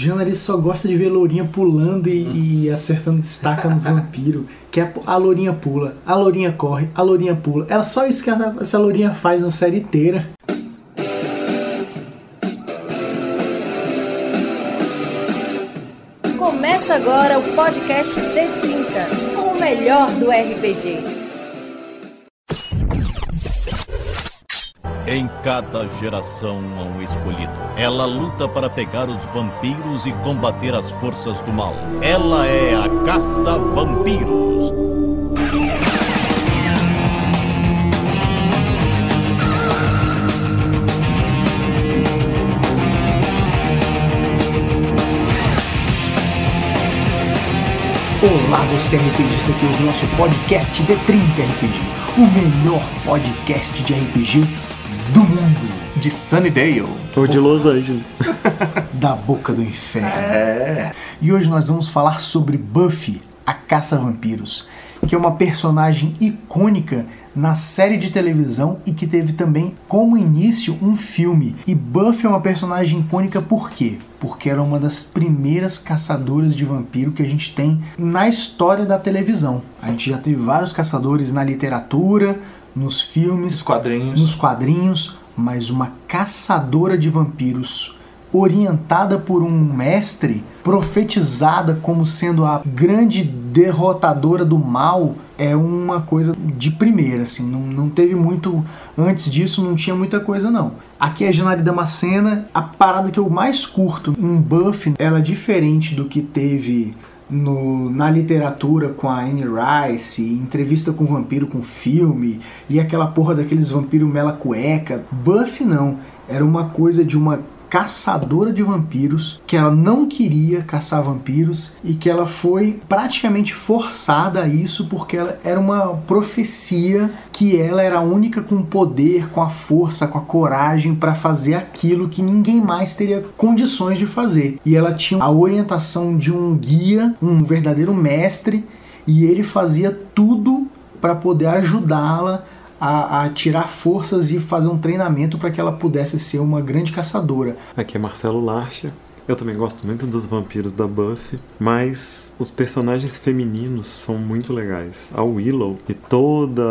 Janari só gosta de ver lourinha pulando e, e acertando estaca nos vampiros. Que é a lourinha pula, a lourinha corre, a lourinha pula. É só isso que essa lourinha faz a série inteira. Começa agora o podcast D30 com o melhor do RPG. Em cada geração há um escolhido. Ela luta para pegar os vampiros e combater as forças do mal. Ela é a Caça-Vampiros. Olá, você RPGista aqui hoje no nosso podcast D30 RPG, o melhor podcast de RPG do mundo. De Sunnydale. Ou de Los Angeles. da boca do inferno. É. E hoje nós vamos falar sobre Buffy, a caça-vampiros, que é uma personagem icônica na série de televisão e que teve também como início um filme. E Buffy é uma personagem icônica por quê? Porque era uma das primeiras caçadoras de vampiro que a gente tem na história da televisão. A gente já teve vários caçadores na literatura, nos filmes, nos quadrinhos. nos quadrinhos, mas uma caçadora de vampiros orientada por um mestre, profetizada como sendo a grande derrotadora do mal, é uma coisa de primeira, assim, não, não teve muito. Antes disso, não tinha muita coisa, não. Aqui é a Janari Damascena, a parada que eu mais curto em Buffy, ela é diferente do que teve no, na literatura com a Anne Rice, entrevista com vampiro com filme, e aquela porra daqueles vampiros mela cueca. Buffy não, era uma coisa de uma caçadora de vampiros, que ela não queria caçar vampiros e que ela foi praticamente forçada a isso porque ela era uma profecia que ela era a única com poder, com a força, com a coragem para fazer aquilo que ninguém mais teria condições de fazer. E ela tinha a orientação de um guia, um verdadeiro mestre, e ele fazia tudo para poder ajudá-la a, a, tirar forças e fazer um treinamento para que ela pudesse ser uma grande caçadora. Aqui é Marcelo Larcher. Eu também gosto muito dos vampiros da Buffy, mas os personagens femininos são muito legais. A Willow e todo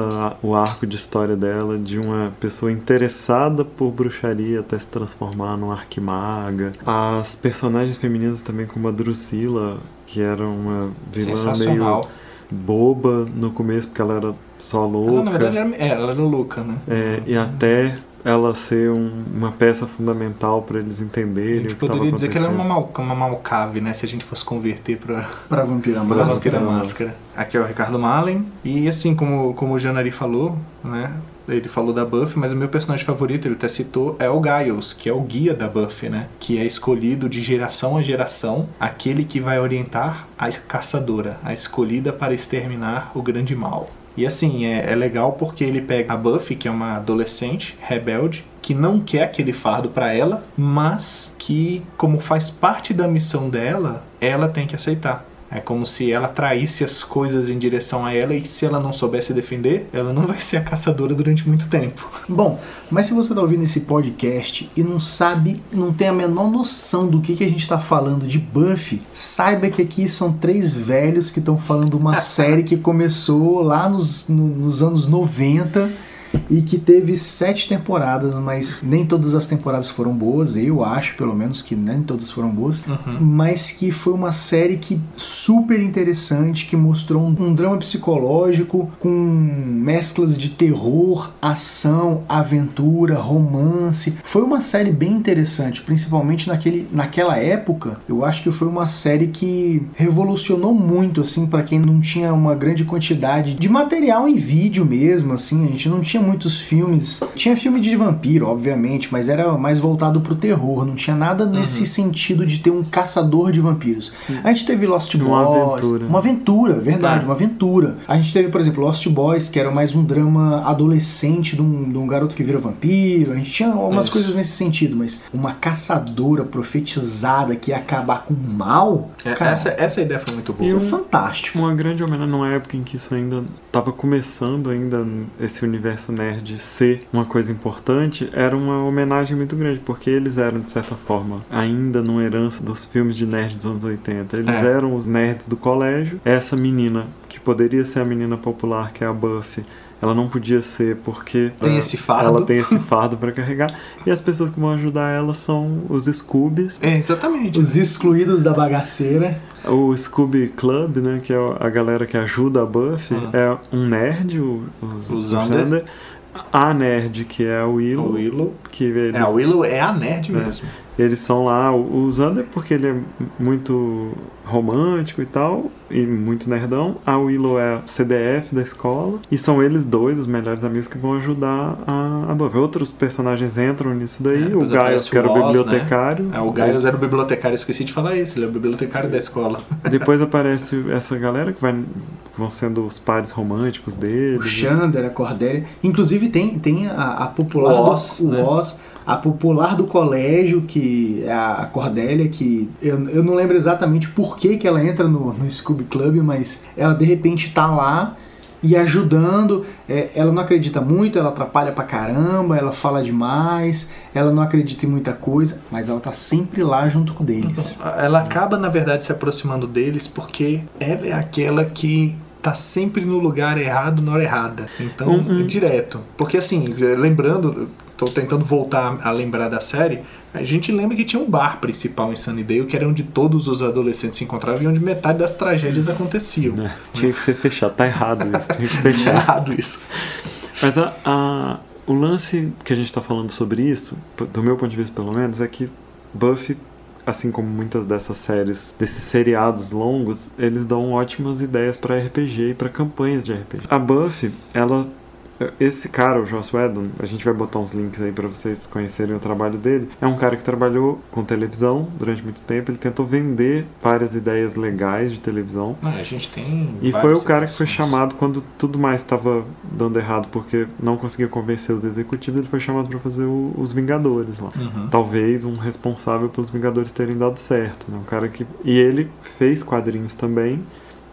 o arco de história dela, de uma pessoa interessada por bruxaria até se transformar numa arquimaga. As personagens femininas também, como a Drusilla, que era uma vilã meio boba no começo, porque ela era só louca. Ela, na verdade, era, é, ela era louca, né? É, e até ela ser um, uma peça fundamental para eles entenderem. A gente poderia dizer que ela era uma, mal, uma malcave, né? Se a gente fosse converter para para vampira máscara. Pra vampira máscara. Aqui é o Ricardo Malen e assim como como o Janari falou, né? ele falou da Buffy, mas o meu personagem favorito, ele até citou, é o Giles, que é o guia da Buffy, né? Que é escolhido de geração a geração, aquele que vai orientar a caçadora, a escolhida para exterminar o grande mal. E assim, é, é legal porque ele pega a Buffy, que é uma adolescente rebelde, que não quer aquele fardo para ela, mas que, como faz parte da missão dela, ela tem que aceitar. É como se ela traísse as coisas em direção a ela e se ela não soubesse defender, ela não vai ser a caçadora durante muito tempo. Bom, mas se você está ouvindo esse podcast e não sabe, não tem a menor noção do que, que a gente está falando de Buffy, saiba que aqui são três velhos que estão falando uma série que começou lá nos, no, nos anos 90 e que teve sete temporadas, mas nem todas as temporadas foram boas, eu acho pelo menos que nem todas foram boas, uhum. mas que foi uma série que super interessante, que mostrou um, um drama psicológico com mesclas de terror, ação, aventura, romance. Foi uma série bem interessante, principalmente naquele, naquela época. Eu acho que foi uma série que revolucionou muito assim para quem não tinha uma grande quantidade de material em vídeo mesmo, assim, a gente não tinha muitos filmes. Tinha filme de vampiro, obviamente, mas era mais voltado pro terror. Não tinha nada nesse uhum. sentido de ter um caçador de vampiros. Uhum. A gente teve Lost Boys. Uma aventura. Uma aventura, verdade, uma aventura. A gente teve, por exemplo, Lost Boys, que era mais um drama adolescente de um, de um garoto que vira vampiro. A gente tinha algumas Isso. coisas nesse sentido, mas uma caçadora profetizada que ia acabar com o mal. É, cara, essa, essa ideia foi muito boa. Isso é fantástico. Uma grande homenagem numa época em que isso ainda tava começando ainda esse universo nerd ser uma coisa importante, era uma homenagem muito grande, porque eles eram, de certa forma, ainda numa herança dos filmes de nerd dos anos 80. Eles É. eram os nerds do colégio. Essa menina, que poderia ser a menina popular, que é a Buffy, ela não podia ser porque Tem ela- esse fardo. ela tem esse fardo para carregar. E as pessoas que vão ajudar ela são os Scoobies, É, exatamente. Os excluídos da bagaceira. o Scooby Club, né, que é a galera que ajuda a Buffy, Uhum. é um nerd, o, os- O o Xander. Xander. A nerd, que é a Willow, O Willow. que eles, É, a Willow é a nerd mesmo. Eles são lá. O o Xander, porque ele é muito romântico e tal, e muito nerdão. A Willow é a CDF da escola. E são eles dois, os melhores amigos, que vão ajudar a, a Buffy. Outros personagens entram nisso daí. É, o depois Gaius, que era o o Oz, bibliotecário. É, o Gaius era o bibliotecário, esqueci de falar isso, ele é o bibliotecário da escola. Depois aparece essa galera que vai, vão sendo os pares românticos O deles. Xander, a Cordélia. Inclusive tem, tem a, a popular O Oz, do, o né? Oz, a popular do colégio, que é a Cordélia, que eu, eu não lembro exatamente por que, que ela entra no, no Scooby Club, mas ela de repente tá lá e ajudando. É, ela não acredita muito, ela atrapalha pra caramba, ela fala demais, ela não acredita em muita coisa, mas ela tá sempre lá junto com eles. Ela acaba, na verdade, se aproximando deles porque ela é aquela que tá sempre no lugar errado na hora errada. Então, Uhum. é direto. Porque assim, lembrando, tô tentando voltar a lembrar da série, a gente lembra que tinha um bar principal em Sunnydale, que era onde todos os adolescentes se encontravam e onde metade das tragédias aconteciam. né? Tinha que ser fechado. Tá errado isso. Tinha que Tá fechar. errado isso. Mas a, a- o lance que a gente tá falando sobre isso, do meu ponto de vista pelo menos, é que Buffy, assim como muitas dessas séries, desses seriados longos, eles dão ótimas ideias pra RPG e pra campanhas de RPG. A Buffy, ela. Esse cara, o Joss Whedon, a gente vai botar uns links aí pra vocês conhecerem o trabalho dele. É um cara que trabalhou com televisão durante muito tempo. Ele tentou vender várias ideias legais de televisão. Ah, a gente tem. E foi o cara que foi chamado quando tudo mais estava dando errado porque não conseguia convencer os executivos, ele foi chamado para fazer o- os Vingadores lá. Uhum. Talvez um responsável pelos Vingadores terem dado certo, né? Um cara que e ele fez quadrinhos também.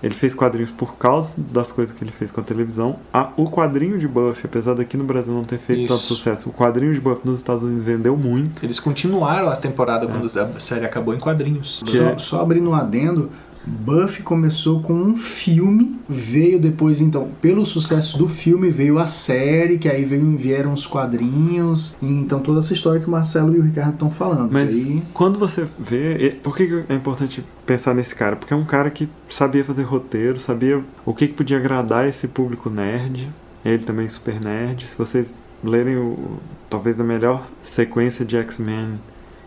Ele fez quadrinhos por causa das coisas que ele fez com a televisão. A- o quadrinho de Buffy, apesar daqui no Brasil não ter feito tanto Isso. sucesso, o quadrinho de Buffy nos Estados Unidos vendeu muito. Eles continuaram a É. temporada quando a série acabou em quadrinhos. Só, é- só abrindo um adendo, Buffy começou com um filme, veio depois, então, pelo sucesso do filme, veio a série, que aí veio, vieram os quadrinhos, então toda essa história que o Marcelo e o Ricardo estão falando. Mas Aí, quando você vê. Por que é importante pensar nesse cara? Porque é um cara que sabia fazer roteiro, sabia o que, que podia agradar esse público nerd. Ele também super nerd. Se vocês lerem o, talvez a melhor sequência de X-Men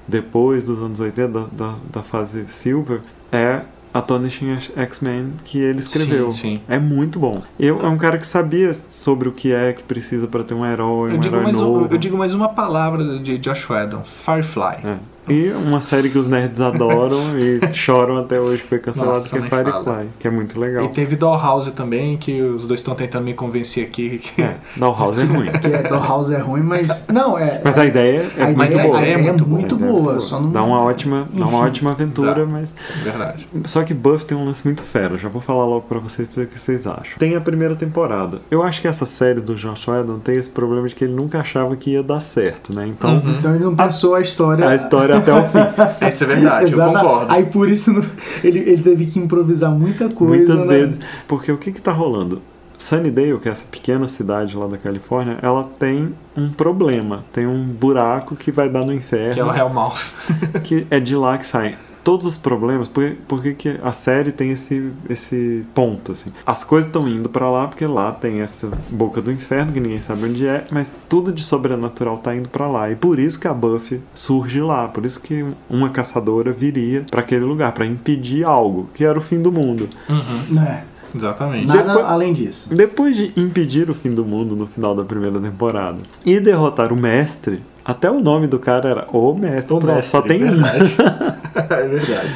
depois dos anos 80, da, da, da fase Silver, é Astonishing X-Men que ele escreveu. Sim, sim. É muito bom. Eu, é um cara que sabia sobre o que é que precisa para ter um herói, Eu um digo, herói mais um- novo. eu digo mais uma palavra de Josh Whedon: Firefly. É. E uma série que os nerds adoram e choram até hoje que foi cancelado, Nossa, que é Firefly, que é muito legal. E teve Dollhouse também, que os dois estão tentando me convencer aqui. Que... É, Dollhouse é ruim. que é, Dollhouse é ruim, mas. Não, é. Mas a ideia é a muito ideia, boa. a ideia é muito, boa, boa, a ideia é muito só não. Dá uma ótima, dá uma ótima aventura, Dá. mas Verdade. Só que Buff tem um lance muito fera, já vou falar logo pra vocês ver o que vocês acham. Tem a primeira temporada. Eu acho que essas séries do Josh Whedon tem esse problema de que ele nunca achava que ia dar certo, né? Então, Então ele não pensou a história. a história até o fim. Isso é verdade, eu Exata- concordo. Aí por isso ele, ele teve que improvisar muita coisa. Muitas né? vezes. Porque o que que tá rolando? Sunnydale, que é essa pequena cidade lá da Califórnia, ela tem um problema. Tem um buraco que vai dar no inferno. Que é o Hellmouth. que é de lá que saem todos os problemas, por, por que que a série tem esse, esse ponto, assim. As coisas estão indo pra lá porque lá tem essa boca do inferno que ninguém sabe onde é, mas tudo de sobrenatural tá indo pra lá. E por isso que a Buffy surge lá, por isso que uma caçadora viria pra aquele lugar, pra impedir algo, que era o fim do mundo. É, Exatamente. nada Depois- além disso. Depois de impedir o fim do mundo no final da primeira temporada e derrotar o mestre, até o nome do cara era O Mestre, O mestre, só tem um. verdade. é verdade.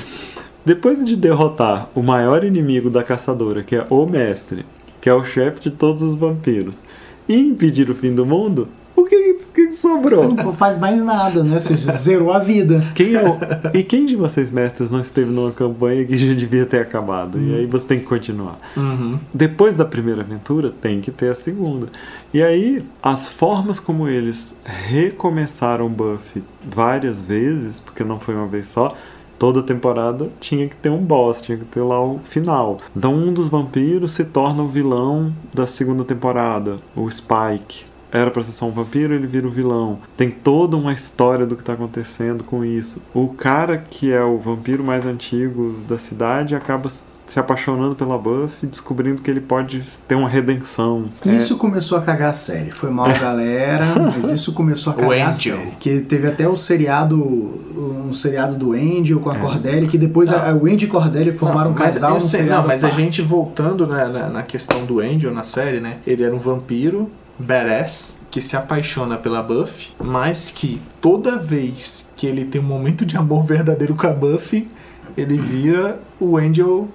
Depois de derrotar o maior inimigo da caçadora, que é o mestre, que é o chefe de todos os vampiros, e impedir o fim do mundo, o que que, que Você sobrou? não faz mais nada, né? Você zerou a vida. Quem é o... E quem de vocês, mestres, não esteve numa campanha que já devia ter acabado? E aí você tem que continuar. Uhum. Depois da primeira aventura, tem que ter a segunda. E aí, as formas como eles recomeçaram Buffy várias vezes, porque não foi uma vez só, toda temporada tinha que ter um boss, tinha que ter lá o final. Então, um dos vampiros se torna o vilão da segunda temporada, o Spike. Era pra ser só um vampiro, ele vira o vilão. Tem toda uma história do que tá acontecendo com isso. O cara que é o vampiro mais antigo da cidade acaba se apaixonando pela Buffy, descobrindo que ele pode ter uma redenção. É, Isso começou a cagar a série. Foi mal, galera, mas isso começou a O cagar a Angel. série. Que teve até o seriado, um seriado do Angel com a É. Cordelia, que depois Não. a, o Angel e Cordelia formaram um Não, mas, casal sei, não, mas a gente voltando na, na, na questão do Angel na série, né? Ele era um vampiro, badass, que se apaixona pela Buffy, mas que toda vez que ele tem um momento de amor verdadeiro com a Buffy, ele vira o Angel,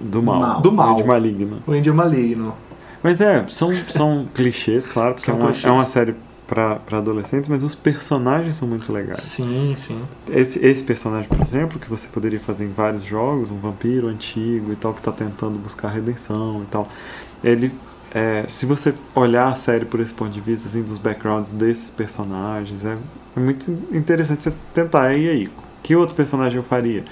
do mal. Mal. Do mal. De maligno. o Angel maligno. Mas é, são, são clichês, claro, porque São é, uma, clichês. é uma série pra, pra adolescentes, mas os personagens são muito legais. Sim, sim. Esse, esse personagem, por exemplo, que você poderia fazer em vários jogos, um vampiro antigo e tal, que tá tentando buscar redenção e tal. Ele. É, se você olhar a série por esse ponto de vista, assim, dos backgrounds desses personagens, é, é muito interessante você tentar. E aí, que outro personagem eu faria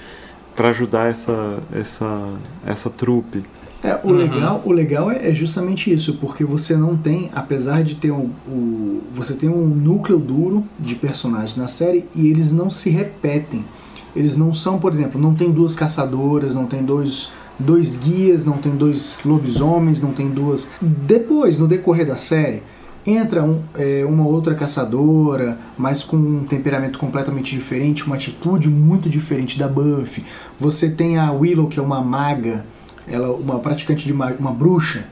pra ajudar essa, essa, essa trupe? É, o, Uhum. legal, o legal é, é justamente isso, porque você não tem, apesar de ter um, o, você tem um núcleo duro de personagens na série e eles não se repetem. Eles não são, por exemplo, não tem duas caçadoras, não tem dois, dois guias, não tem dois lobisomens, não tem duas. Depois, no decorrer da série, entra um- é, uma outra caçadora, mas com um temperamento completamente diferente, uma atitude muito diferente da Buffy. Você tem a Willow, que é uma maga, ela uma praticante de ma- uma bruxa.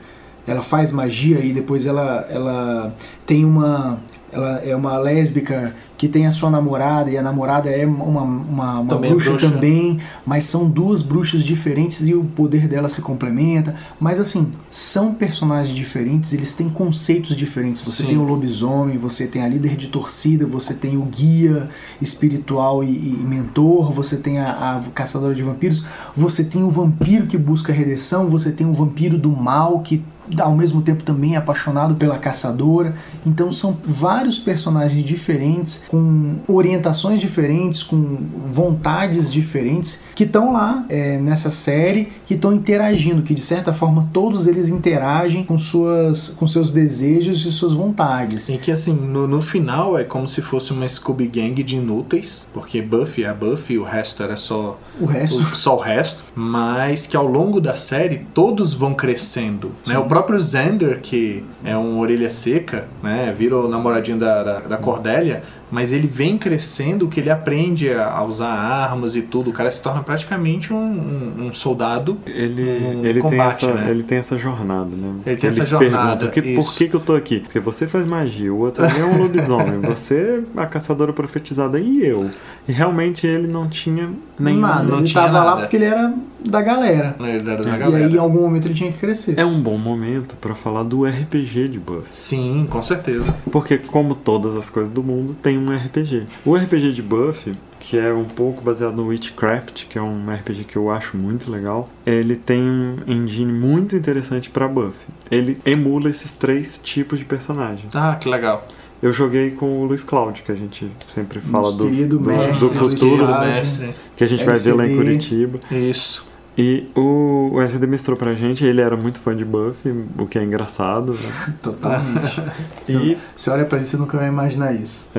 Ela faz magia e depois ela, ela tem uma ela é uma lésbica que tem a sua namorada e a namorada é uma, uma, uma Também é bruxa, bruxa. também, mas são duas bruxas diferentes e o poder dela se complementa. Mas assim, são personagens diferentes, eles têm conceitos diferentes. Você Sim. tem o lobisomem, você tem a líder de torcida, você tem o guia espiritual e, e mentor, você tem a, a caçadora de vampiros, você tem o vampiro que busca redenção, você tem o vampiro do mal que ao mesmo tempo também apaixonado pela caçadora. Então são vários personagens diferentes, com orientações diferentes, com vontades diferentes, que estão lá é, nessa série, que estão interagindo, que de certa forma todos eles interagem com, suas, com seus desejos e suas vontades. E que assim, no, no final é como se fosse uma Scooby Gang de inúteis, porque Buffy é a Buffy, o resto era só O resto. o- só o resto, mas que ao longo da série todos vão crescendo. Né? O próprio Xander, que é um orelha seca, né? vira o namoradinho da, da, da Cordélia, mas ele vem crescendo que ele aprende a, usar armas e tudo. O cara se torna praticamente um, um- um soldado. Ele, no ele, combate, tem essa, né? ele tem essa jornada, né? Ele tem essa se jornada, pergunta, que, por que, que eu tô aqui? Porque você faz magia, o outro ali é um lobisomem, você é a caçadora profetizada e eu. E realmente ele não tinha nenhum. nada, não ele tinha tava lá nada. porque ele era da galera. Ele era da E galera. aí em algum momento ele tinha que crescer. É um bom momento pra falar do RPG de Buffy. Sim, com certeza. Porque, como todas as coisas do mundo, tem um RPG. O RPG de Buffy, que é um pouco baseado no Witchcraft, que é um RPG que eu acho muito legal, ele tem um engine muito interessante pra Buffy. Ele emula esses três tipos de personagens. Ah, que legal. Eu joguei com o Luiz Cláudio, que a gente sempre fala dos, do, mestre, do futuro, Cláudio. mestre. que a gente vai ver lá em LCD. Curitiba. Isso. E o, o SD mestrou pra gente, ele era muito fã de Buffy, o que é engraçado. né? Totalmente. E Você olha pra ele, você nunca vai imaginar isso.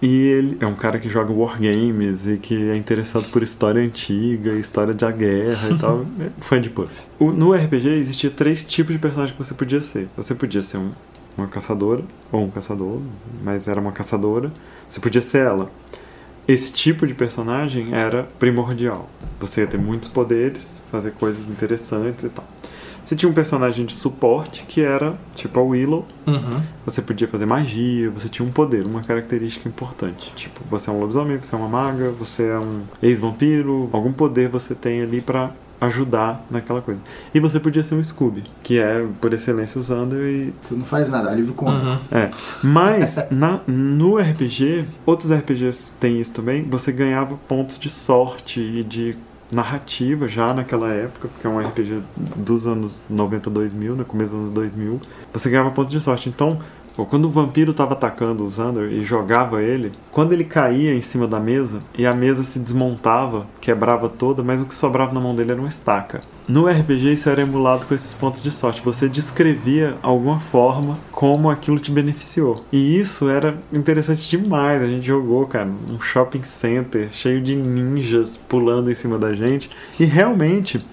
E ele é um cara que joga wargames e que é interessado por história antiga, história da guerra e tal. É fã de Buffy. O- no RPG existia três tipos de personagem que você podia ser. Você podia ser um- uma caçadora, ou um caçador, mas era uma caçadora. Você podia ser ela. Esse tipo de personagem era primordial. Você ia ter muitos poderes, fazer coisas interessantes e tal. Você tinha um personagem de suporte que era tipo a Willow. Uhum. Você podia fazer magia, você tinha um poder, uma característica importante. Tipo, você é um lobisomem, você é uma maga, você é um ex-vampiro, algum poder você tem ali pra ajudar naquela coisa. E você podia ser um Scooby, que é por excelência o Xander e Tu não faz nada, alívio cômico. Uhum. é, mas na, no RPG, outros RPGs têm isso também, você ganhava pontos de sorte e de narrativa já naquela época, porque é um RPG dos anos 90, 2000, no começo dos anos 2000, você ganhava pontos de sorte. Então, pô, quando o vampiro estava atacando o Xander e jogava ele, quando ele caía em cima da mesa e a mesa se desmontava, quebrava toda, mas o que sobrava na mão dele era uma estaca. No RPG isso era emulado com esses pontos de sorte. Você descrevia alguma forma como aquilo te beneficiou. E isso era interessante demais. A gente jogou, cara, um shopping center cheio de ninjas pulando em cima da gente. E realmente,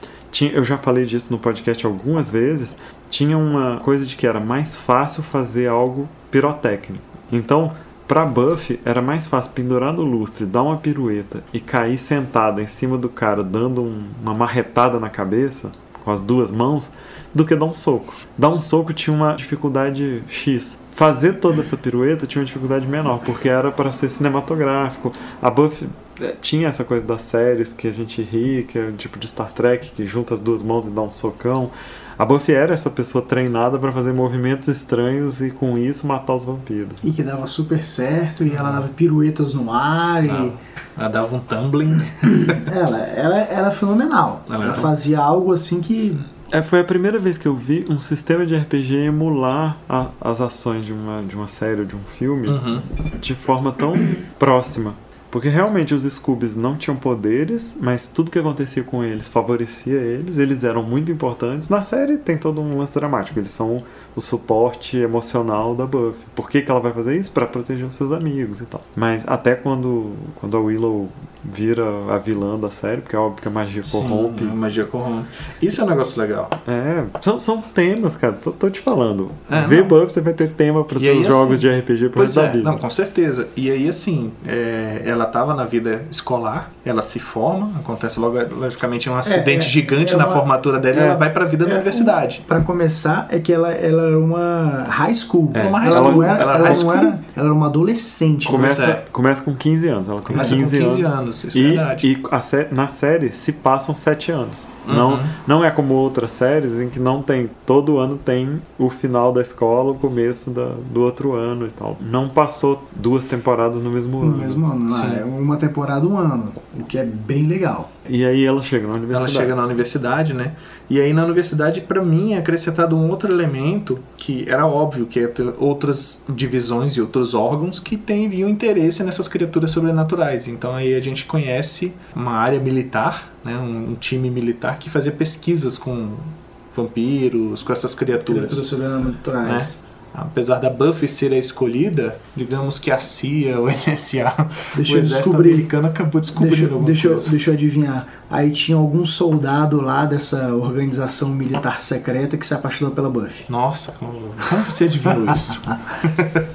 eu já falei disso no podcast algumas vezes, tinha uma coisa de que era mais fácil fazer algo pirotécnico. Então, Pra Buffy, era mais fácil pendurar no lustre, dar uma pirueta e cair sentada em cima do cara dando um- uma marretada na cabeça com as duas mãos do que dar um soco. Dar um soco tinha uma dificuldade X. Fazer toda essa pirueta tinha uma dificuldade menor, porque era para ser cinematográfico. A Buffy eh, tinha essa coisa das séries que a gente ri, que é o tipo de Star Trek, que junta as duas mãos e dá um socão. A Buffy era essa pessoa treinada para fazer movimentos estranhos e com isso matar os vampiros. E que dava super certo, e ela dava piruetas no ar, e Ah, Ela dava um tumbling. ela, ela era fenomenal. Ela Ela era- fazia algo assim que. É, foi a primeira vez que eu vi um sistema de RPG emular a- as ações de uma, de uma série ou de um filme Uhum. de forma tão próxima. Porque realmente os Scoobies não tinham poderes, mas tudo que acontecia com eles favorecia eles, eles eram muito importantes. Na série tem todo um lance dramático, eles são o suporte emocional da Buffy. Por que, que ela vai fazer isso? Pra proteger os seus amigos e tal. Mas até quando, quando a Willow vira a vilã da série, porque é óbvio que a magia corrompe. Sim, a magia corrompe. Isso é um negócio legal. É, são, são temas, cara. Tô, tô te falando. É, Vê não. Buffy, você vai ter tema para seus aí, jogos assim, de RPG pro Pois resto da é, vida. não, com certeza. E aí, assim, é, ela tava na vida escolar, ela se forma, acontece logo, logicamente, um acidente é, gigante é na uma- formatura dela e é, ela vai pra vida da é, universidade. Pra começar, é que ela, ela era uma high school. É, uma high ela, school, ela ela, high não school. era. Ela era uma adolescente. Começa, é. começa com 15 anos. Ela com Começa 15, com 15 anos. anos, isso é e, verdade. e a na série se passam 7 anos. Uhum. Não, não é como outras séries em que não tem. Todo ano tem o final da escola, o começo da, do outro ano e tal. Não passou duas temporadas no mesmo No ano. mesmo ano. Sim. é uma temporada, um ano. O que é bem legal. E aí ela chega na Ela universidade. chega na universidade, né? E aí na universidade, pra mim, é acrescentado um outro elemento que era óbvio que ia ter outras divisões e outros órgãos que teriam interesse nessas criaturas sobrenaturais. Então aí a gente conhece uma área militar, né? Um, um time militar que fazia pesquisas com vampiros, com essas criaturas. Criaturas sobrenaturais. Apesar da Buffy ser a escolhida, digamos que a CIA, o NSA, Deixa o exército descobrir. americano acabou descobrindo Deixa, alguma deixa, coisa. deixa eu adivinhar. Aí tinha algum soldado lá dessa organização militar secreta que se apaixonou pela Buffy. Nossa, como, como você adivinhou isso?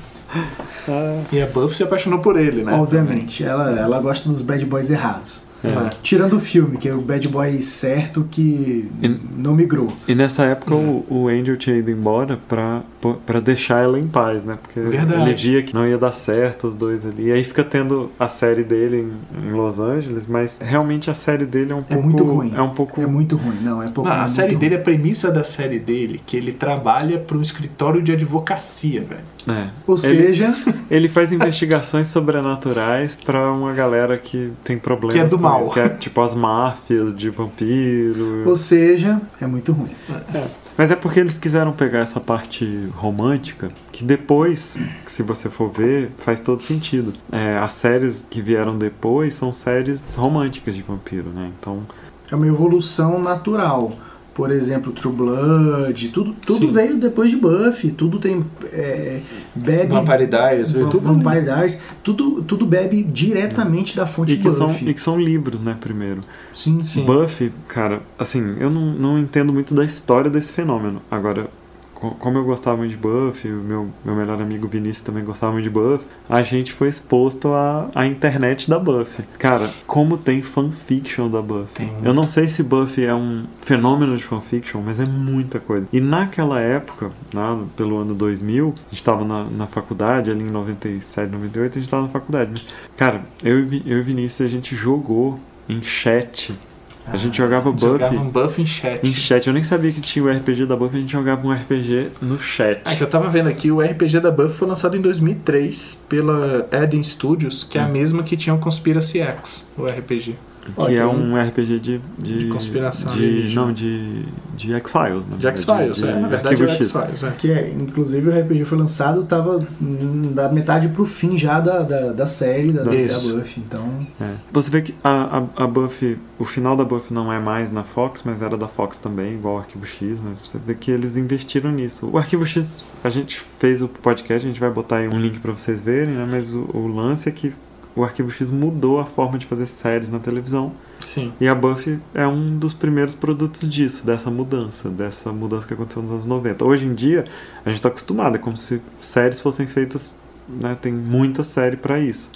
e a Buffy se apaixonou por ele, né? Obviamente. Ela, ela gosta dos bad boys errados. É. Tirando o filme, que é o bad boy certo que E- não migrou. E nessa época o, o Angel tinha ido embora pra, pra deixar ela em paz, né? Porque Verdade. ele via que não ia dar certo os dois ali. E aí fica tendo a série dele em, em Los Angeles, mas realmente a série dele é um É pouco. muito ruim. É um pouco. É muito ruim. Não, é pouco. Não, é a série ruim. dele, a premissa da série dele, que ele trabalha para um escritório de advocacia, velho. é. Ou ele, seja, ele faz investigações sobrenaturais pra uma galera que tem problemas. Que é do com mal. isso, que é tipo as máfias de vampiro. ou seja, é muito ruim. Mas é porque eles quiseram pegar essa parte romântica, que depois, se você for ver, faz todo sentido. É, as séries que vieram depois são séries românticas de vampiro, né? Então, É uma evolução natural. Por exemplo, True Blood, tudo, tudo Sim. veio depois de Buffy, tudo tem. É, bebe. Vampire Diaries, veio tudo ali. Vampire Diaries, tudo, tudo bebe diretamente da fonte e são, Buffy. e que são livros, né, primeiro. Sim, sim. Buffy, cara, assim, eu não, não entendo muito da história desse fenômeno. Agora, como eu gostava muito de Buffy, o meu, meu melhor amigo Vinícius também gostava muito de Buffy, a gente foi exposto à, à internet da Buffy. Cara, como tem fanfiction da. Tem muito. Eu não sei se Buffy é um fenômeno de fanfiction, mas é muita coisa. E naquela época, lá pelo ano 2000, a gente tava na, na faculdade, ali em 97, 98, a gente tava na faculdade. Mas, cara, eu, eu e Vinícius, a gente jogou em chat. A gente jogava Buffy Jogava um buff em chat. em chat. Eu nem sabia que tinha o RPG da Buffy, a gente jogava um RPG no chat. Ah, que eu tava vendo aqui, o RPG da Buffy foi lançado em 2003 pela Eden Studios, que é a Hum. mesma que tinha o Conspiracy X, o RPG. Que é um RPG de. De, De conspiração De, não, de. De X-Files, né? De X-Files, é, na verdade é o X-Files, é. Que é, inclusive o RPG foi lançado, tava da metade pro fim já da, da, da série, da, da. Buffy. Então, É. Você vê que a, a, a Buffy, o final da Buffy não é mais na Fox, mas era da Fox também, igual o Arquivo X, mas você vê que eles investiram nisso. O Arquivo X, a gente fez o podcast, a gente vai botar aí um link pra vocês verem, né? Mas o, o lance é que o Arquivo X mudou a forma de fazer séries na televisão. Sim. E a Buffy é um dos primeiros produtos disso, dessa mudança, dessa mudança que aconteceu nos anos 90. Hoje em dia, a gente está acostumado, é como se séries fossem feitas, né, tem muita série para isso.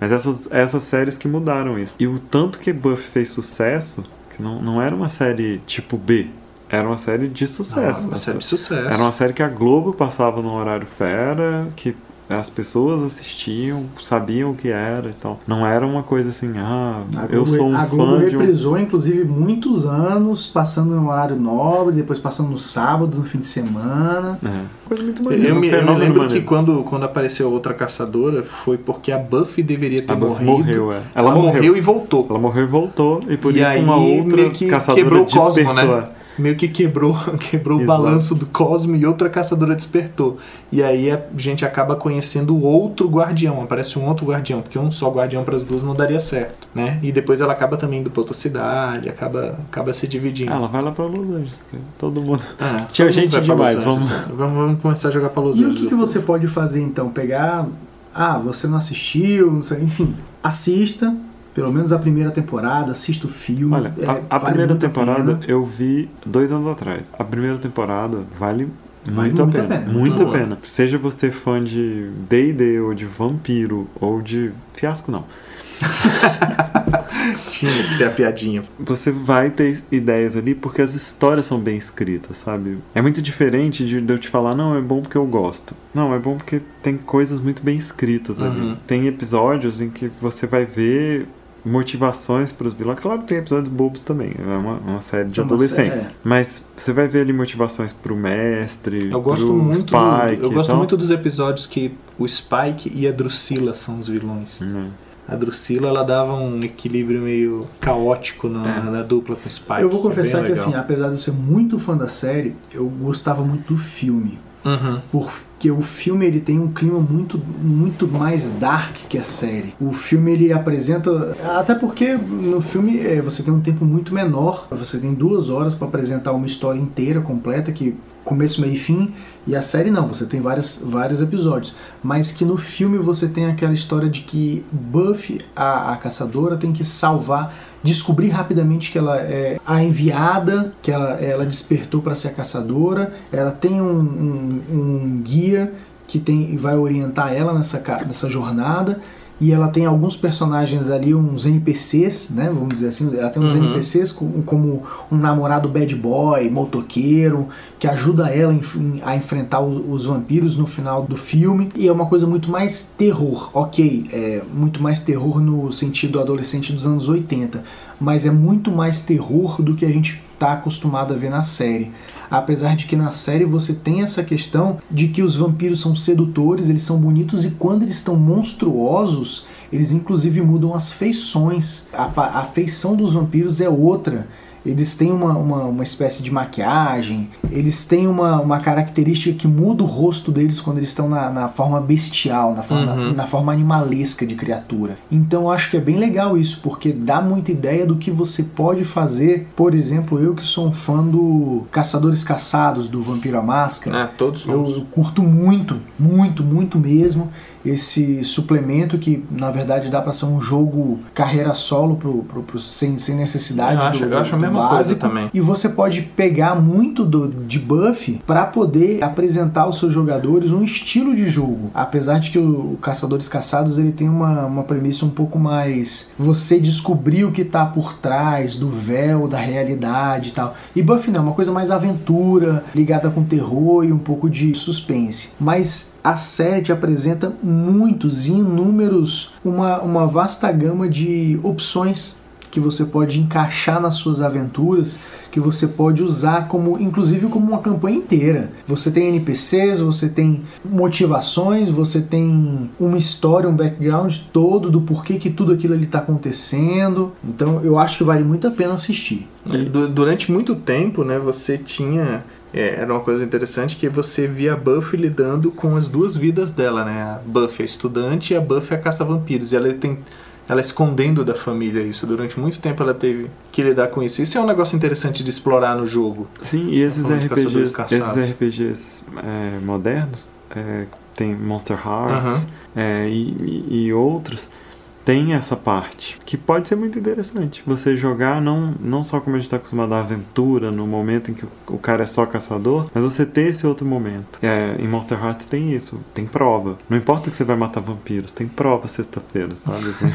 Mas essas, essas séries que mudaram isso. E o tanto que Buffy fez sucesso, que não, não era uma série tipo B, era uma série de sucesso. Ah, uma série de sucesso. Era uma série que a Globo passava no horário fera, que as pessoas assistiam, sabiam o que era e tal. Não era uma coisa assim, ah, a eu Globo, sou um a Globo fã de um... reprisou, inclusive, muitos anos, passando no horário nobre, depois passando no sábado, no fim de semana. É. Coisa muito Eu, maneira. eu me, eu me lembro maneiro. que quando, quando apareceu a outra caçadora foi porque a Buffy deveria ter a Buffy morrido. morreu, é. Ela, morreu. e voltou. Ela morreu e voltou, e por E isso aí, uma outra caçadora quebrou o cosmo, despertou. né? Meio que quebrou, quebrou o balanço do cosmo e outra caçadora despertou. E aí a gente acaba conhecendo outro guardião, aparece um outro guardião, porque um só guardião para as duas não daria certo, né? E depois ela acaba também indo para outra cidade, acaba, acaba se dividindo. Ela vai lá pra Los Angeles, cara. todo mundo. Ah, Tinha gente demais, Angeles, vamos- então. vamos. Vamos começar a jogar para Los E o Angeles. que, que você pode fazer então? Pegar. Ah, você não assistiu, não sei, enfim, assista. Pelo menos a primeira temporada, assista o filme. Olha, é, a, a vale primeira a temporada pena. eu vi dois anos atrás. A primeira temporada vale Vale muito, a muito a pena. pena, Muito a pena. Seja você fã de D&D ou de Vampiro ou de Fiasco, não. Tinha que ter a piadinha. você vai ter ideias ali porque as histórias são bem escritas, sabe? É muito diferente de eu te falar, não, é bom porque eu gosto. Não, é bom porque tem coisas muito bem escritas ali. Uhum. Tem episódios em que você vai ver motivações para os vilões. Claro que tem episódios bobos também, é uma, uma série de É uma adolescentes. série, é. Mas você vai ver ali motivações pro mestre, Eu gosto pro muito, Spike. eu gosto então- muito dos episódios que o Spike e a Drusilla são os vilões. Hum. A Drusilla ela dava um equilíbrio meio caótico na, É. na dupla com o Spike. Eu vou é confessar bem que legal. assim, apesar de eu ser muito fã da série, eu gostava muito do filme. Uhum. Porque o filme ele tem um clima muito, muito mais dark que a série. O filme ele apresenta. Até porque no filme é, você tem um tempo muito menor. Você tem duas horas para apresentar uma história inteira, completa, que começo, meio e fim. E a série não, você tem várias, vários episódios. Mas que no filme você tem aquela história de que Buffy, a, a caçadora, tem que salvar descobrir rapidamente que ela é a enviada, que ela, ela despertou para ser a caçadora, ela tem um, um- um guia que tem, vai orientar ela nessa, nessa jornada. E ela tem alguns personagens ali, uns NPCs, né? Vamos dizer assim. Ela tem uns Uhum. NPCs com- como um namorado bad boy, motoqueiro, que ajuda ela em- a enfrentar os vampiros no final do filme. E é uma coisa muito mais terror, ok. É muito mais terror no sentido adolescente dos anos 80. Mas é muito mais terror do que a gente está acostumado a ver na série. Apesar de que na série você tem essa questão de que os vampiros são sedutores, eles são bonitos e quando eles estão monstruosos, eles inclusive mudam as feições. A, a feição dos vampiros é outra. Eles têm uma, uma, uma espécie de maquiagem, eles têm uma, uma característica que muda o rosto deles quando eles estão na, na forma bestial, na forma, Uhum. na forma animalesca de criatura. Então eu acho que é bem legal isso, porque dá muita ideia do que você pode fazer. Por exemplo, eu que sou um fã do Caçadores Caçados, do Vampiro à Máscara. Ah, todos somos. Eu curto muito, muito, muito mesmo. Esse suplemento que na verdade dá para ser um jogo carreira solo pro, pro, pro sem, sem necessidade Eu acho, do, eu acho a mesma coisa básico. também. E você pode pegar muito do, de buff para poder apresentar aos seus jogadores um estilo de jogo. Apesar de que o, o Caçadores Caçados ele tem uma, uma premissa um pouco mais você descobrir o que tá por trás do véu da realidade e tal. E buff não, é uma coisa mais aventura, ligada com terror e um pouco de suspense. Mas a série te apresenta muitos e inúmeros, uma, uma vasta gama de opções que você pode encaixar nas suas aventuras, que você pode usar como, inclusive como uma campanha inteira. Você tem NPCs, você tem motivações, você tem uma história, um background todo do porquê que tudo aquilo ali está acontecendo. Então eu acho que vale muito a pena assistir. Du- Durante muito tempo, né, você tinha. É, era uma coisa interessante que você via a Buffy lidando com as duas vidas dela, né? A Buffy é estudante e a Buffy é caça-vampiros. E ela tem. Ela escondendo da família isso. Durante muito tempo ela teve que lidar com isso. Isso é um negócio interessante de explorar no jogo. Sim, e esses RPGs, esses RPGs é, modernos, é, tem Monster Hearts é, e, e- e outros, tem essa parte que pode ser muito interessante. Você jogar não, não só como a gente está acostumado à aventura, no momento em que o, cara é só caçador, mas você ter esse outro momento. É, em Monster Hearts tem isso, tem prova. Não importa que você vai matar vampiros, tem prova sexta-feira, sabe? assim?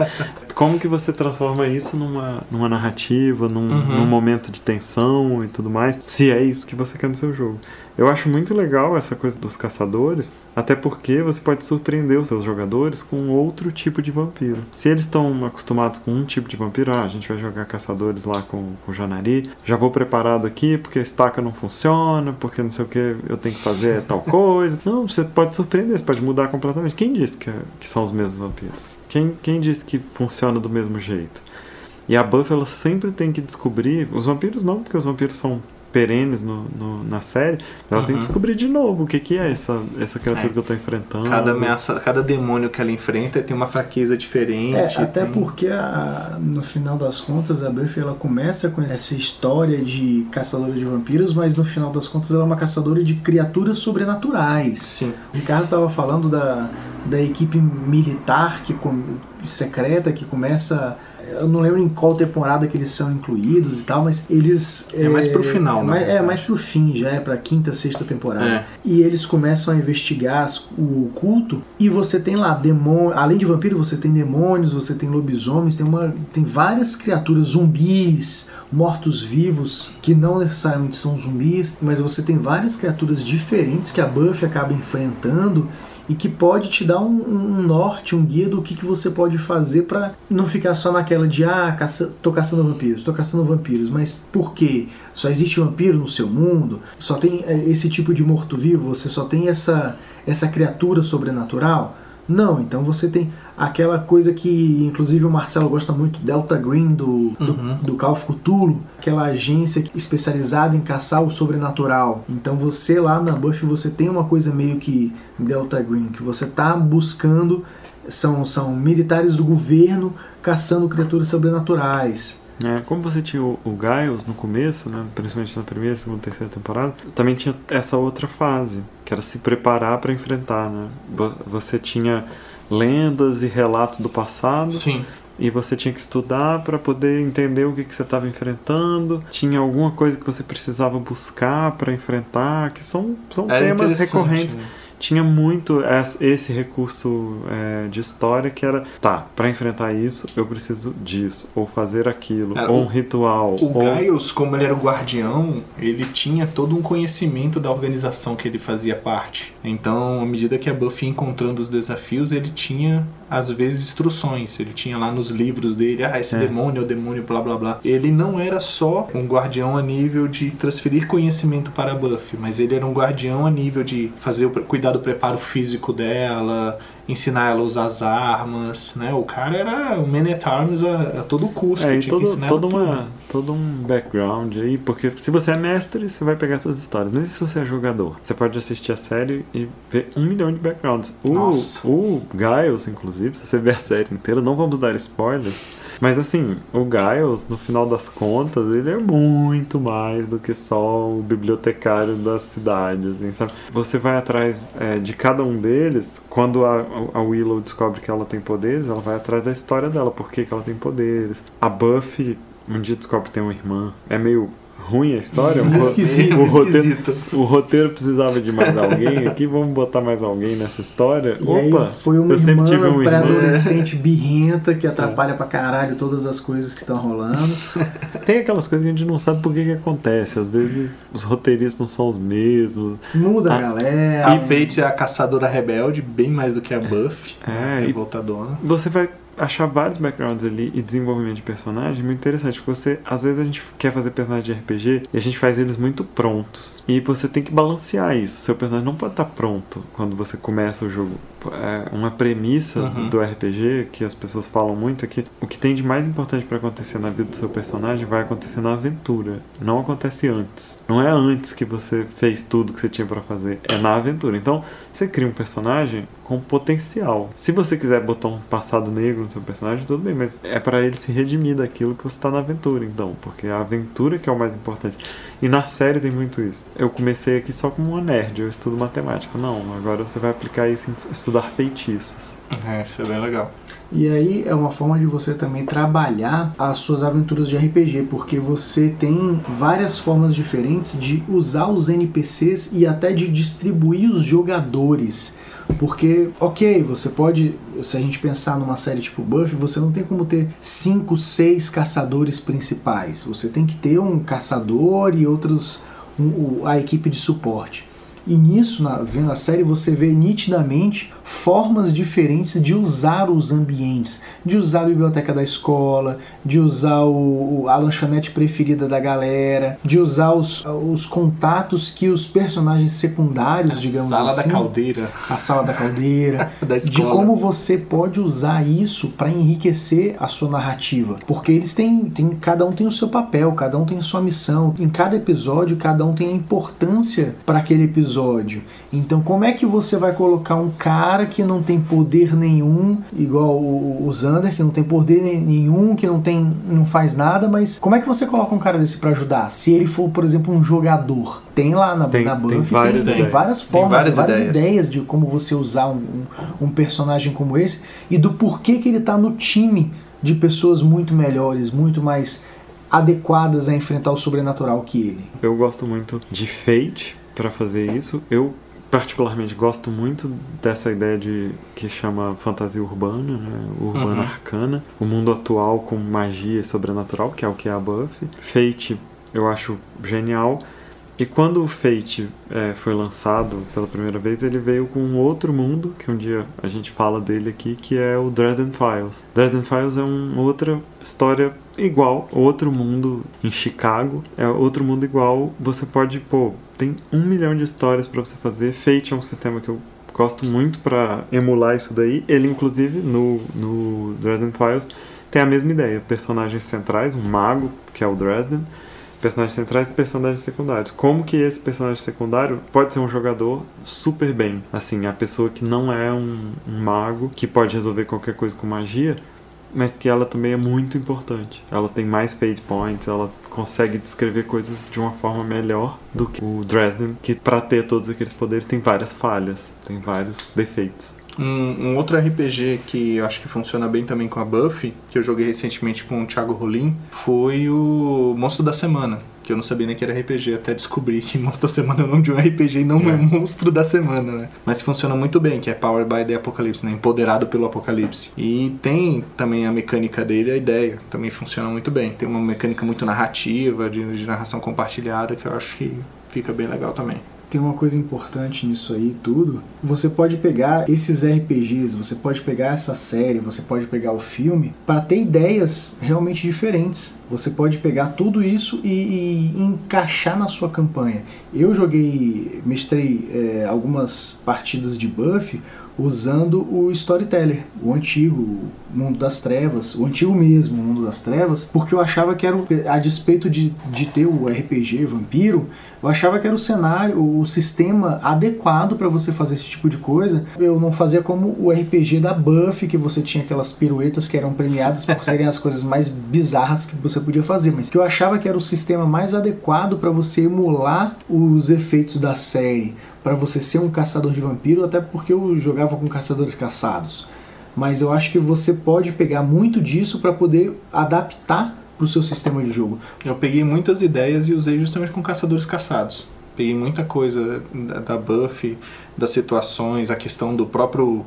como que você transforma isso numa, numa narrativa, num, Uhum. num momento de tensão e tudo mais, se é isso que você quer no seu jogo. Eu acho muito legal essa coisa dos caçadores, até porque você pode surpreender os seus jogadores com outro tipo de vampiro. Se eles estão acostumados com um tipo de vampiro, ah, a gente vai jogar caçadores lá com, com Janari, já vou preparado aqui porque a estaca não funciona, porque não sei o que eu tenho que fazer tal coisa. Não, você pode surpreender, você pode mudar completamente. Quem disse que, que são os mesmos vampiros? Quem, quem disse que funciona do mesmo jeito? E a Buffy ela sempre tem que descobrir. Os vampiros não, porque os vampiros são perenes no, no- na série. Ela tem que Uhum. descobrir de novo o que, que é essa, essa criatura É. que eu tô enfrentando. Cada ameaça, cada demônio que ela enfrenta tem uma fraqueza diferente. É, até tem- porque a- no final das contas a Buffy ela começa com essa história de caçadora de vampiros, mas no final das contas ela é uma caçadora de criaturas sobrenaturais. Sim. O Ricardo estava falando da, da equipe militar que com- secreta que começa. Eu não lembro em qual temporada que eles são incluídos e tal, mas eles. É mais pro final, é, mais- É, verdade. mais pro fim, já é pra quinta, sexta temporada. É. E eles começam a investigar o oculto e você tem lá demônios. Além de vampiro, você tem demônios, você tem lobisomens, tem, uma, tem várias criaturas, zumbis, mortos-vivos, que não necessariamente são zumbis, mas você tem várias criaturas diferentes que a Buffy acaba enfrentando e que pode te dar um, um norte, um guia do que, que você pode fazer pra não ficar só naquela de ah, caça, tô caçando vampiros, tô caçando vampiros, mas por quê? Só existe vampiro no seu mundo? Só tem eh, esse tipo de morto-vivo? Você só tem essa, essa criatura sobrenatural? Não, então você tem aquela coisa que, inclusive, o Marcelo gosta muito, Delta Green do, do, Uhum. do Call of Cthulhu, aquela agência especializada em caçar o sobrenatural. Então você lá na Buffy, você tem uma coisa meio que Delta Green, que você tá buscando, são, são militares do governo caçando criaturas sobrenaturais. É, como você tinha o, o Giles no começo, né, principalmente na primeira, segunda, terceira temporada, também tinha essa outra fase, que era se preparar para enfrentar, né? Vo- Você tinha lendas e relatos do passado Sim. e você tinha que estudar para poder entender o que, que você estava enfrentando. Tinha alguma coisa que você precisava buscar para enfrentar, que são, são Era temas recorrentes né? Tinha muito es- esse recurso é, de história que era tá para enfrentar isso eu preciso disso ou fazer aquilo É, ou um ritual O ou Giles, como ele era o guardião, ele tinha todo um conhecimento da organização que ele fazia parte. Então, à medida que a Buffy ia encontrando os desafios, ele tinha, às vezes, instruções. Ele tinha lá nos livros dele, ah, esse É. demônio é o demônio, blá blá blá. Ele não era só um guardião a nível de transferir conhecimento para a Buffy, mas ele era um guardião a nível de fazer o, pre- cuidar do preparo físico dela, ensinar ela a usar as armas, né? O cara era o Man at Arms a, a todo custo, é, todo, tudo. uma, todo um background aí, porque se você é mestre, você vai pegar essas histórias. Mas se você é jogador? Você pode assistir a série e ver um milhão de backgrounds. O, Nossa. o Giles, inclusive, se você ver a série inteira, não vamos dar spoiler, Mas assim, o Giles, no final das contas, ele é muito mais do que só o bibliotecário das cidades, assim? Você vai atrás é, de cada um deles, quando a, a Willow descobre que ela tem poderes, ela vai atrás da história dela, por que, que ela tem poderes. A Buffy um dia descobre que tem uma irmã. É meio ruim a história. O, ro- esquisito, o, roteiro, esquisito. o roteiro precisava de mais alguém aqui, vamos botar mais alguém nessa história. E aí Opa, foi uma eu sempre tive irmã. pré-adolescente birrenta que atrapalha pra caralho todas as coisas que estão rolando. Tem aquelas coisas que a gente não sabe por que, que acontece. Às vezes os roteiristas não são os mesmos. Muda a Ah, galera. A Fate é a caçadora rebelde, bem mais do que a Buffy. É, e revoltadona. você vai achar vários backgrounds ali e desenvolvimento de personagem muito interessante. Porque você, às vezes a gente quer fazer personagem de RPG e a gente faz eles muito prontos. E você tem que balancear isso. Seu personagem não pode estar pronto quando você começa o jogo. É uma premissa Uhum. do RPG que as pessoas falam muito é que o que tem de mais importante para acontecer na vida do seu personagem vai acontecer na aventura. Não acontece antes. Não é antes que você fez tudo que você tinha para fazer. É na aventura. Então, você cria um personagem com potencial. Se você quiser botar um passado negro no seu personagem, tudo bem, mas é para ele se redimir daquilo que você está na aventura, então, porque a aventura que é o mais importante. E na série tem muito isso. Eu comecei aqui só como uma nerd, eu estudo matemática. Não, agora você vai aplicar isso em estudar feitiços. É, isso é bem legal. E aí é uma forma de você também trabalhar as suas aventuras de RPG, porque você tem várias formas diferentes de usar os NPCs e até de distribuir os jogadores. Porque, ok, você pode, se a gente pensar numa série tipo Buffy, você não tem como ter cinco, seis caçadores principais. Você tem que ter um caçador e outros, um- a equipe de suporte. E nisso, na, vendo a série, você vê nitidamente formas diferentes de usar os ambientes, de usar a biblioteca da escola, de usar o, a lanchonete preferida da galera, de usar os, os contatos que os personagens secundários, digamos Sala assim, da caldeira a sala da caldeira, da de escola. como você pode usar isso para enriquecer a sua narrativa, porque eles têm, têm, cada um tem o seu papel, cada um tem sua missão. Em cada episódio, cada um tem a importância para aquele episódio. Então, como é que você vai colocar um cara que não tem poder nenhum, igual o, o Xander, que não tem poder ne- nenhum, que não tem, não faz nada, mas como é que você coloca um cara desse para ajudar? Se ele for, por exemplo, um jogador, tem lá na, Tem- na tem Buffy, várias tem, ideias. várias Tem formas, várias várias, ideias. ideias de como você usar um, um, um personagem como esse e do porquê que ele tá no time de pessoas muito melhores, muito mais adequadas a enfrentar o sobrenatural que ele. Eu gosto muito de Fate para fazer isso. Eu particularmente gosto muito dessa ideia de que chama fantasia urbana, né? urbana Uhum. arcana, o mundo atual com magia e sobrenatural, que é o que é a Buffy. Fate eu acho genial. E quando o Fate é, foi lançado pela primeira vez, ele veio com um outro mundo, que um dia a gente fala dele aqui, que é o Dresden Files. Dresden Files é uma outra história igual, outro mundo em Chicago, é outro mundo igual. Você pode, pô, tem um milhão de histórias pra você fazer. Fate é um sistema que eu gosto muito pra emular isso daí. Ele, inclusive, no, no Dresden Files, tem a mesma ideia: personagens centrais, um mago, que é o Dresden personagens centrais e personagens secundários. Como que esse personagem secundário pode ser um jogador super bem? Assim, a pessoa que não é um, um mago, que pode resolver qualquer coisa com magia, mas que ela também é muito importante. Ela tem mais fate points, ela consegue descrever coisas de uma forma melhor do que o Dresden, que para ter todos aqueles poderes tem várias falhas, tem vários defeitos. Um, um outro RPG que eu acho que funciona bem também com a Buffy, que eu joguei recentemente com o Thiago Rolim, foi o Monstro da Semana. Que eu não sabia nem que era RPG, até descobri que Monstro da Semana é o nome de um RPG e não é, É. Monstro da Semana, né? Mas funciona muito bem, que é Powered by the Apocalypse, né? Empoderado pelo Apocalipse. E tem também a mecânica dele, a ideia, também funciona muito bem. Tem uma mecânica muito narrativa, de, de narração compartilhada, que eu acho que fica bem legal também. Tem uma coisa importante nisso aí tudo. Você pode pegar esses RPGs, você pode pegar essa série, você pode pegar o filme para ter ideias realmente diferentes. Você pode pegar tudo isso e, e encaixar na sua campanha. Eu joguei, mestrei é, algumas partidas de Buffy usando o Storyteller, o antigo Mundo das Trevas, o antigo mesmo Mundo das Trevas, porque eu achava que era, a despeito de, de ter o RPG Vampiro, eu achava que era o cenário, o sistema adequado para você fazer esse tipo de coisa. Eu não fazia como o RPG da Buffy, que você tinha aquelas piruetas que eram premiadas por serem as coisas mais bizarras que você podia fazer, mas que eu achava que era o sistema mais adequado para você emular os efeitos da série, para você ser um caçador de vampiro, até porque eu jogava com caçadores caçados. Mas eu acho que você pode pegar muito disso para poder adaptar para o seu sistema de jogo. Eu peguei muitas ideias e usei justamente com caçadores caçados. Peguei muita coisa da, da Buffy, das situações, a questão do próprio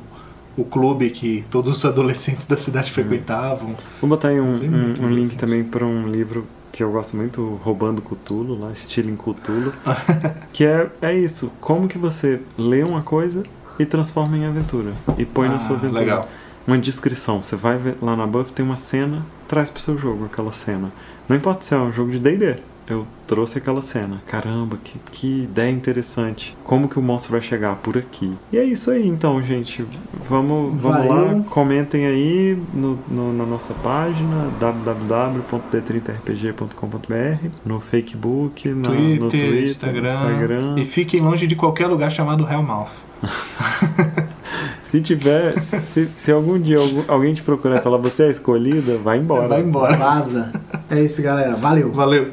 o clube que todos os adolescentes da cidade frequentavam. Vou botar aí um, um- um link também para um livro que eu gosto muito, Roubando Cthulhu, lá, Stealing Cthulhu, que é, é isso, como que você lê uma coisa e transforma em aventura, e põe na Ah, sua aventura. legal. Uma descrição, você vai ver lá na Buff, tem uma cena, traz pro seu jogo aquela cena. Não importa se é um jogo de D&D, eu trouxe aquela cena. Caramba, que, que ideia interessante. Como que o monstro vai chegar por aqui? E é isso aí, então, gente. Vamos, vamos lá, comentem aí no, no- na nossa página www.d30rpg.com.br, no Facebook, na, Twitter, no Twitter, Instagram, Instagram. E fiquem longe de qualquer lugar chamado Hellmouth. Se tiver, se, se algum dia algum- alguém te procurar e falar você é a escolhida, vai embora. Vai embora. Vaza. É isso, galera. Valeu. Valeu.